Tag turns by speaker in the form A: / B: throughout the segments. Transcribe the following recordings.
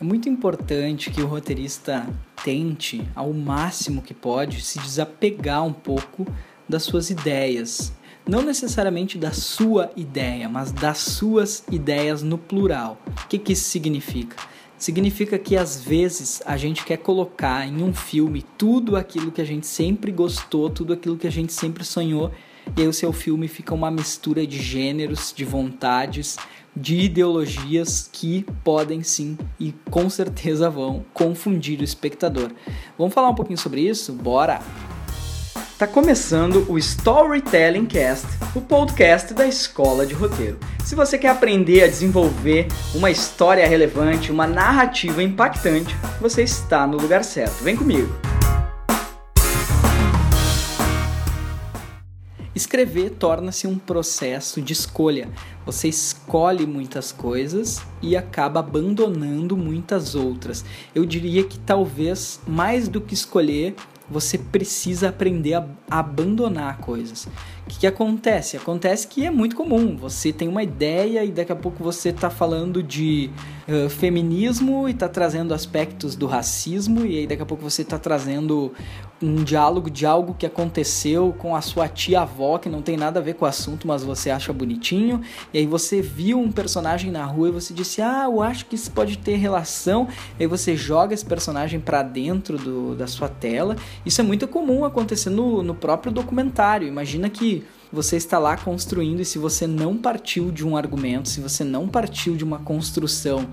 A: É muito importante que o roteirista tente, ao máximo que pode, se desapegar um pouco das suas ideias. Não necessariamente da sua ideia, mas das suas ideias no plural. O que, que isso significa? Significa que às vezes a gente quer colocar em um filme tudo aquilo que a gente sempre gostou, tudo aquilo que a gente sempre sonhou, e aí o seu filme fica uma mistura de gêneros, de vontades, de ideologias que podem sim e com certeza vão confundir o espectador. Vamos falar um pouquinho sobre isso? Bora! Tá começando o Storytelling Cast, o podcast da Escola de Roteiro. Se você quer aprender a desenvolver uma história relevante, uma narrativa impactante, você está no lugar certo. Vem comigo. Escrever torna-se um processo de escolha. Você escolhe muitas coisas e acaba abandonando muitas outras. Eu diria que talvez mais do que escolher, você precisa aprender a abandonar coisas. O que, que, acontece? Acontece que é muito comum. Você tem uma ideia e daqui a pouco você está falando de uh, feminismo e está trazendo aspectos do racismo, e aí daqui a pouco você está trazendo um diálogo de algo que aconteceu com a sua tia-avó, que não tem nada a ver com o assunto, mas você acha bonitinho, e aí você viu um personagem na rua e você disse, ah, eu acho que isso pode ter relação, e aí você joga esse personagem para dentro do, da sua tela. Isso é muito comum acontecer no, no próprio documentário. Imagina que você está lá construindo e se você não partiu de um argumento, se você não partiu de uma construção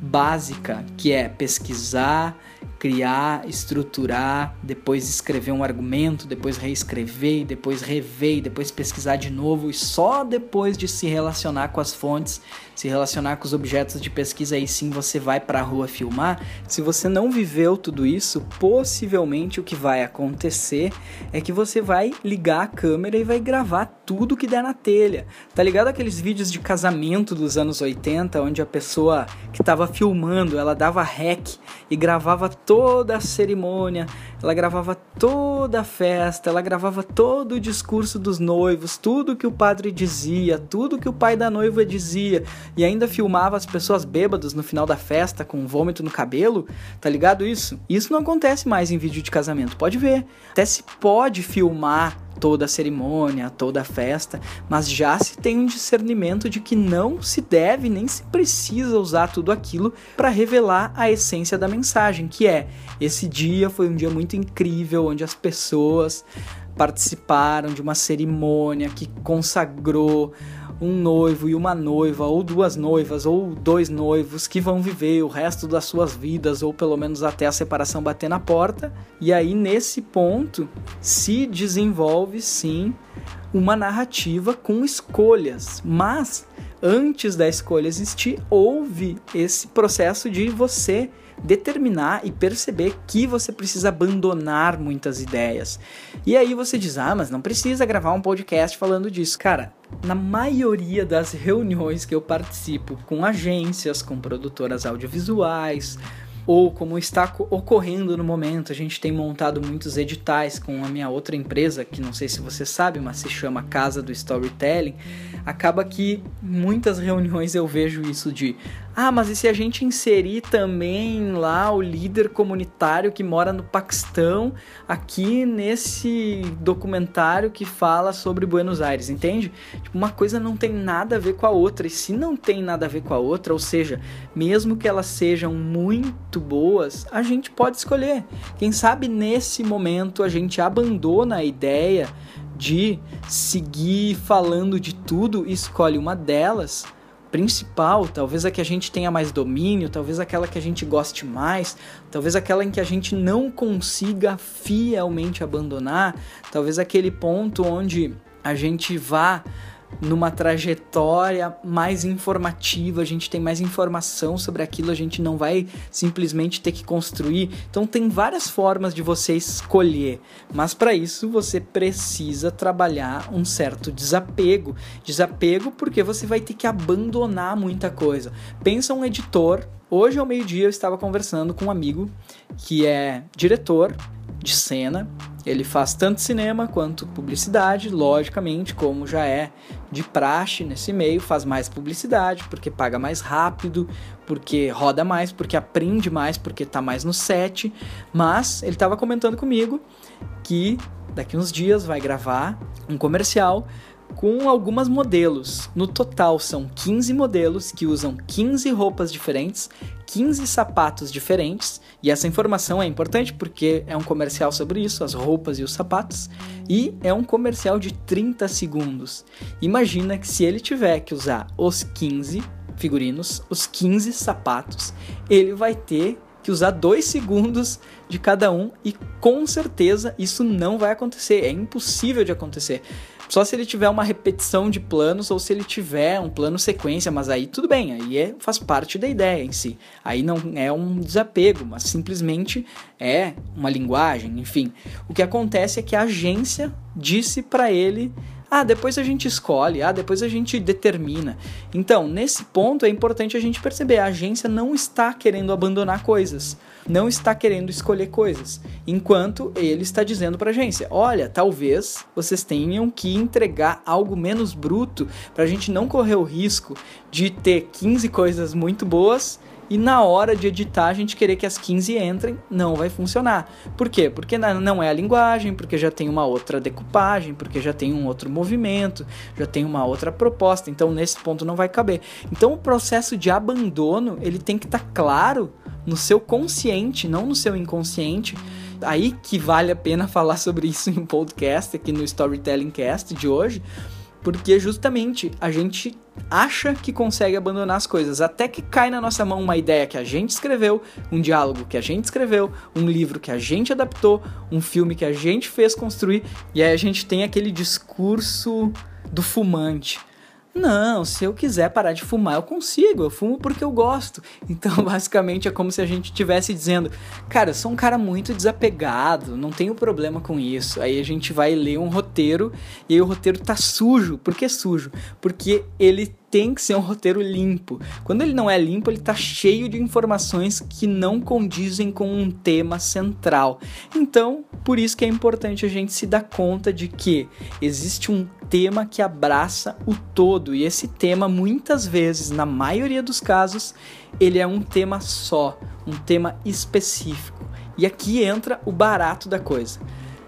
A: básica, que é pesquisar, criar, estruturar, depois escrever um argumento, depois reescrever, depois rever, depois pesquisar de novo e só depois de se relacionar com as fontes, se relacionar com os objetos de pesquisa aí sim você vai para a rua filmar. Se você não viveu tudo isso, possivelmente o que vai acontecer é que você vai ligar a câmera e vai gravar tudo que der na telha. Tá ligado aqueles vídeos de casamento dos anos 80 onde a pessoa que estava filmando, ela dava rec e gravava toda a cerimônia, ela gravava toda a festa, ela gravava todo o discurso dos noivos, tudo que o padre dizia, tudo que o pai da noiva dizia, e ainda filmava as pessoas bêbadas no final da festa com vômito no cabelo, tá ligado isso? Isso não acontece mais em vídeo de casamento, pode ver. Até se pode filmar toda a cerimônia, toda a festa, mas já se tem um discernimento de que não se deve nem se precisa usar tudo aquilo para revelar a essência da mensagem, que é esse dia foi um dia muito incrível onde as pessoas participaram de uma cerimônia que consagrou um noivo e uma noiva, ou duas noivas, ou dois noivos que vão viver o resto das suas vidas, ou pelo menos até a separação bater na porta. E aí, nesse ponto, se desenvolve sim uma narrativa com escolhas, mas antes da escolha existir, houve esse processo de você determinar e perceber que você precisa abandonar muitas ideias. E aí você diz: "Ah, mas não precisa gravar um podcast falando disso". Cara, na maioria das reuniões que eu participo com agências, com produtoras audiovisuais, ou como está ocorrendo no momento, a gente tem montado muitos editais com a minha outra empresa, que não sei se você sabe, mas se chama Casa do Storytelling. Acaba que muitas reuniões eu vejo isso de ah, mas e se a gente inserir também lá o líder comunitário que mora no Paquistão aqui nesse documentário que fala sobre Buenos Aires, entende? Tipo, uma coisa não tem nada a ver com a outra, e se não tem nada a ver com a outra, ou seja, mesmo que elas sejam muito boas, a gente pode escolher. Quem sabe nesse momento a gente abandona a ideia de seguir falando de tudo e escolhe uma delas principal, talvez a que a gente tenha mais domínio, talvez aquela que a gente goste mais, talvez aquela em que a gente não consiga fielmente abandonar, talvez aquele ponto onde a gente vá numa trajetória mais informativa, a gente tem mais informação sobre aquilo, a gente não vai simplesmente ter que construir. Então tem várias formas de você escolher, mas para isso você precisa trabalhar um certo desapego. Desapego porque você vai ter que abandonar muita coisa. Pensa um editor. Hoje ao meio-dia eu estava conversando com um amigo que é diretor de cena. Ele faz tanto cinema quanto publicidade, logicamente, como já é de praxe nesse meio, faz mais publicidade, porque paga mais rápido, porque roda mais, porque aprende mais, porque tá mais no set. Mas ele estava comentando comigo que daqui uns dias vai gravar um comercial com algumas modelos. No total são 15 modelos que usam 15 roupas diferentes, 15 sapatos diferentes, e essa informação é importante porque é um comercial sobre isso, as roupas e os sapatos, e é um comercial de 30 segundos. Imagina que se ele tiver que usar os 15 figurinos, os 15 sapatos, ele vai ter que usar dois segundos de cada um e com certeza isso não vai acontecer, é impossível de acontecer. Só se ele tiver uma repetição de planos ou se ele tiver um plano sequência, mas aí tudo bem, aí é, faz parte da ideia em si. Aí não é um desapego, mas simplesmente é uma linguagem, enfim. O que acontece é que a agência disse para ele ah, depois a gente escolhe, ah, depois a gente determina. Então, nesse ponto é importante a gente perceber, a agência não está querendo abandonar coisas, não está querendo escolher coisas, enquanto ele está dizendo para a agência: olha, talvez vocês tenham que entregar algo menos bruto para a gente não correr o risco de ter 15 coisas muito boas e na hora de editar a gente querer que as 15 entrem, não vai funcionar. Por quê? Porque não é a linguagem, porque já tem uma outra decupagem, porque já tem um outro movimento, já tem uma outra proposta, então nesse ponto não vai caber. Então o processo de abandono, ele tem que estar tá claro no seu consciente, não no seu inconsciente. Aí que vale a pena falar sobre isso em podcast aqui no Storytelling Cast de hoje, porque justamente a gente acha que consegue abandonar as coisas, até que cai na nossa mão uma ideia que a gente escreveu, um diálogo que a gente escreveu, um livro que a gente adaptou, um filme que a gente fez construir, e aí a gente tem aquele discurso do fumante não, se eu quiser parar de fumar, eu consigo. Eu fumo porque eu gosto. Então, basicamente, é como se a gente estivesse dizendo: Cara, eu sou um cara muito desapegado, não tenho problema com isso. Aí a gente vai ler um roteiro e aí o roteiro tá sujo. Por que sujo? Porque ele tem que ser um roteiro limpo. Quando ele não é limpo, ele está cheio de informações que não condizem com um tema central. Então, por isso que é importante a gente se dar conta de que existe um tema que abraça o todo e esse tema muitas vezes, na maioria dos casos, ele é um tema só, um tema específico. E aqui entra o barato da coisa.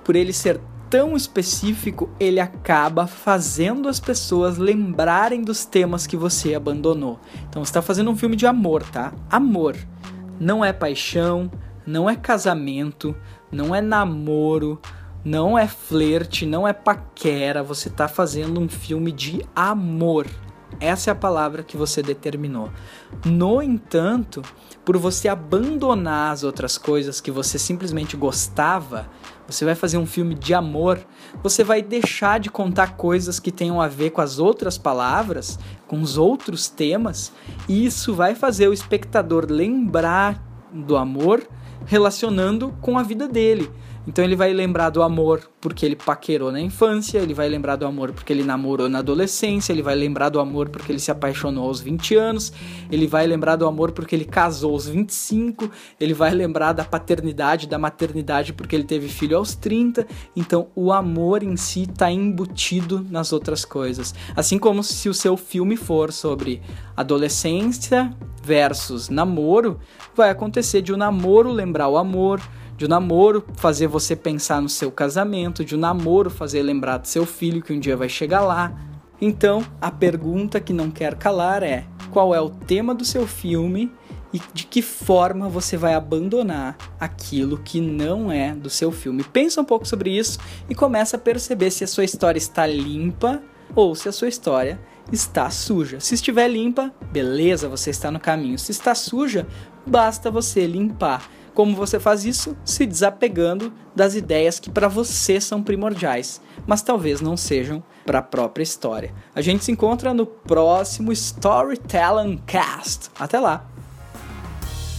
A: Por ele ser tão específico, ele acaba fazendo as pessoas lembrarem dos temas que você abandonou. Então você está fazendo um filme de amor, tá? Amor. Não é paixão, não é casamento, não é namoro, não é flerte, não é paquera. Você está fazendo um filme de amor. Essa é a palavra que você determinou. No entanto, por você abandonar as outras coisas que você simplesmente gostava, você vai fazer um filme de amor, você vai deixar de contar coisas que tenham a ver com as outras palavras, com os outros temas, e isso vai fazer o espectador lembrar do amor relacionando com a vida dele. Então ele vai lembrar do amor porque ele paquerou na infância, ele vai lembrar do amor porque ele namorou na adolescência, ele vai lembrar do amor porque ele se apaixonou aos 20 anos, ele vai lembrar do amor porque ele casou aos 25, ele vai lembrar da paternidade, da maternidade porque ele teve filho aos 30. Então o amor em si está embutido nas outras coisas. Assim como se o seu filme for sobre adolescência versus namoro, vai acontecer de o um namoro lembrar o amor de um namoro fazer você pensar no seu casamento, de um namoro fazer lembrar do seu filho que um dia vai chegar lá. Então, a pergunta que não quer calar é: qual é o tema do seu filme e de que forma você vai abandonar aquilo que não é do seu filme? Pensa um pouco sobre isso e começa a perceber se a sua história está limpa ou se a sua história está suja. Se estiver limpa, beleza, você está no caminho. Se está suja, basta você limpar. Como você faz isso? Se desapegando das ideias que para você são primordiais, mas talvez não sejam para a própria história. A gente se encontra no próximo Storytelling Cast. Até lá!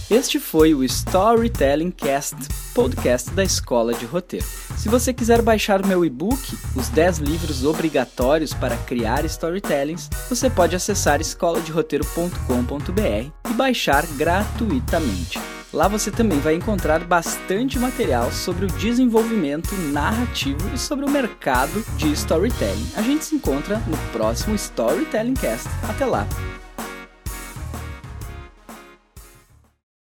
A: Este foi o Storytelling Cast, podcast da Escola de Roteiro. Se você quiser baixar meu e-book, Os 10 Livros Obrigatórios para Criar Storytellings, você pode acessar escoladeroteiro.com.br e baixar gratuitamente. Lá você também vai encontrar bastante material sobre o desenvolvimento narrativo e sobre o mercado de storytelling. A gente se encontra no próximo Storytelling Cast. Até lá!